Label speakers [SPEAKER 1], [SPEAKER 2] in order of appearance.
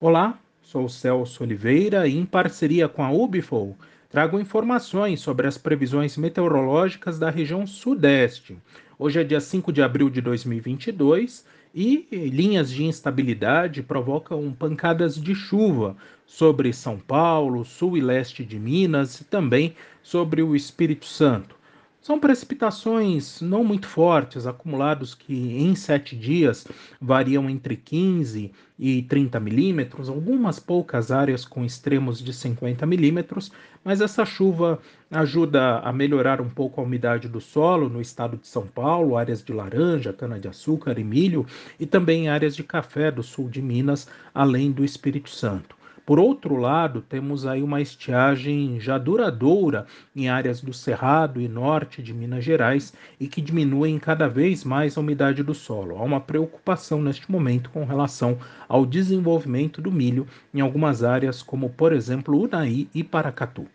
[SPEAKER 1] Olá, sou Celso Oliveira e, em parceria com a Ubifol, trago informações sobre as previsões meteorológicas da região Sudeste. Hoje é dia 5 de abril de 2022 e linhas de instabilidade provocam pancadas de chuva sobre São Paulo, sul e leste de Minas e também sobre o Espírito Santo. São precipitações não muito fortes, acumulados que em sete dias variam entre 15 e 30 milímetros, algumas poucas áreas com extremos de 50 milímetros, mas essa chuva ajuda a melhorar um pouco a umidade do solo no estado de São Paulo, áreas de laranja, cana-de-açúcar e milho, e também áreas de café do sul de Minas, além do Espírito Santo. Por outro lado, temos aí uma estiagem já duradoura em áreas do Cerrado e norte de Minas Gerais e que diminuem cada vez mais a umidade do solo. Há uma preocupação neste momento com relação ao desenvolvimento do milho em algumas áreas, como por exemplo Unai e Paracatu.